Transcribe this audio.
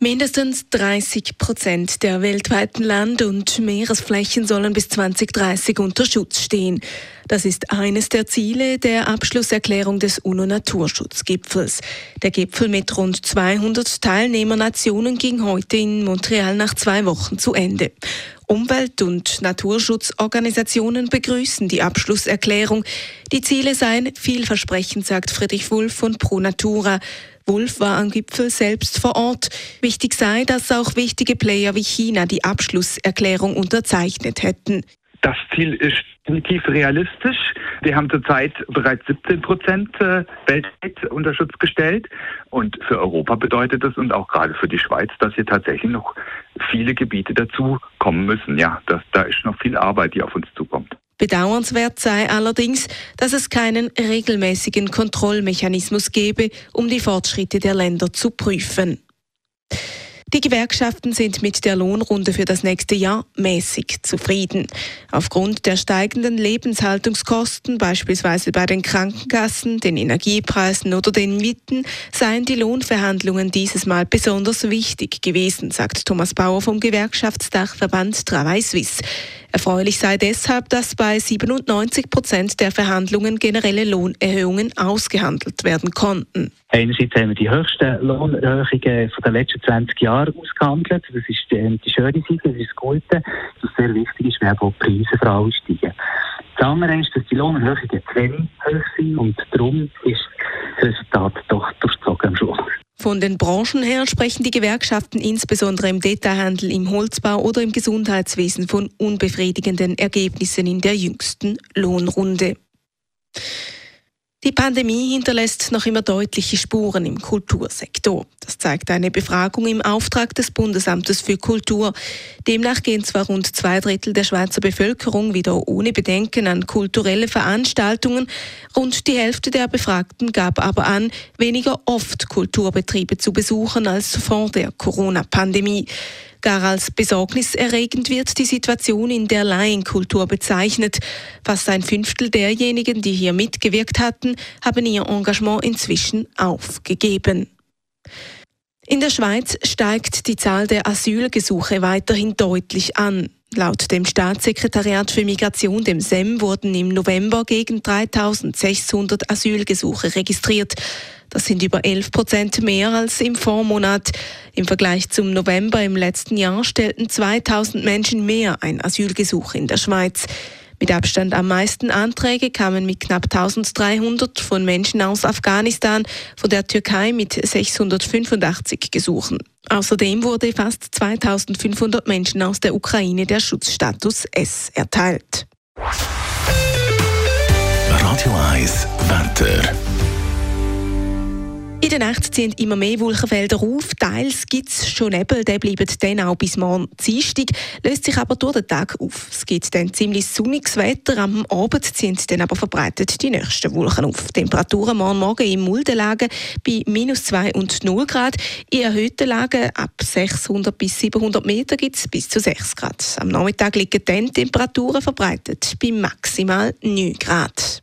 Mindestens 30 Prozent der weltweiten Land- und Meeresflächen sollen bis 2030 unter Schutz stehen. Das ist eines der Ziele der Abschlusserklärung des UNO-Naturschutzgipfels. Der Gipfel mit rund 200 Teilnehmernationen ging heute in Montreal nach zwei Wochen zu Ende. Umwelt- und Naturschutzorganisationen begrüßen die Abschlusserklärung. Die Ziele seien vielversprechend, sagt Friedrich Wulff von Pro Natura. Wulff war am Gipfel selbst vor Ort. Wichtig sei, dass auch wichtige Player wie China die Abschlusserklärung unterzeichnet hätten. Das Ziel ist definitiv realistisch. Wir haben zurzeit bereits 17 Prozent äh, weltweit unter Schutz gestellt. Und für Europa bedeutet das und auch gerade für die Schweiz, dass hier tatsächlich noch viele Gebiete dazu kommen müssen. Ja, das, da ist noch viel Arbeit, die auf uns zukommt. Bedauernswert sei allerdings, dass es keinen regelmäßigen Kontrollmechanismus gebe, um die Fortschritte der Länder zu prüfen. Die Gewerkschaften sind mit der Lohnrunde für das nächste Jahr mäßig zufrieden. Aufgrund der steigenden Lebenshaltungskosten, beispielsweise bei den Krankenkassen, den Energiepreisen oder den Mieten, seien die Lohnverhandlungen dieses Mal besonders wichtig gewesen, sagt Thomas Bauer vom Gewerkschaftsdachverband Travail Suisse. Erfreulich sei deshalb, dass bei 97 Prozent der Verhandlungen generelle Lohnerhöhungen ausgehandelt werden konnten. Einerseits haben wir die höchsten Lohnerhöhungen den letzten 20 Jahren ausgehandelt. Das ist die, die schöne Seite, das ist das Gute. Was sehr wichtig ist, auch die Preise für alle steigen. Das andere ist, dass die Lohnerhöhungen zu wenig hoch sind und darum ist das Resultat Von den Branchen her sprechen die Gewerkschaften insbesondere im Detailhandel, im Holzbau oder im Gesundheitswesen von unbefriedigenden Ergebnissen in der jüngsten Lohnrunde. Die Pandemie hinterlässt noch immer deutliche Spuren im Kultursektor. Das zeigt eine Befragung im Auftrag des Bundesamtes für Kultur. Demnach gehen zwar rund zwei Drittel der Schweizer Bevölkerung wieder ohne Bedenken an kulturelle Veranstaltungen, rund die Hälfte der Befragten gab aber an, weniger oft Kulturbetriebe zu besuchen als vor der Corona-Pandemie. Gar als besorgniserregend wird die Situation in der Laienkultur bezeichnet. Fast ein Fünftel derjenigen, die hier mitgewirkt hatten, haben ihr Engagement inzwischen aufgegeben. In der Schweiz steigt die Zahl der Asylgesuche weiterhin deutlich an. Laut dem Staatssekretariat für Migration, dem SEM, wurden im November gegen 3600 Asylgesuche registriert. Das sind über 11 Prozent mehr als im Vormonat. Im Vergleich zum November im letzten Jahr stellten 2000 Menschen mehr ein Asylgesuch in der Schweiz. Mit Abstand am meisten Anträge kamen mit knapp 1300 von Menschen aus Afghanistan, von der Türkei mit 685 Gesuchen. Außerdem wurde fast 2500 Menschen aus der Ukraine der Schutzstatus S erteilt. Radio 1 Wetter. In der Nacht ziehen immer mehr Wolkenfelder auf. Teils gibt es schon Nebel, der bleibt dann auch bis morgen Dienstag, löst sich aber durch den Tag auf. Es gibt dann ziemlich sonniges Wetter. Am Abend ziehen dann aber verbreitet die nächsten Wolken auf. Temperaturen morgen Morgen in mulden Lagen bei minus 2 und 0 Grad. In erhöhten Lagen ab 600 bis 700 Meter gibt es bis zu 6 Grad. Am Nachmittag liegen dann Temperaturen verbreitet bei maximal 9 Grad.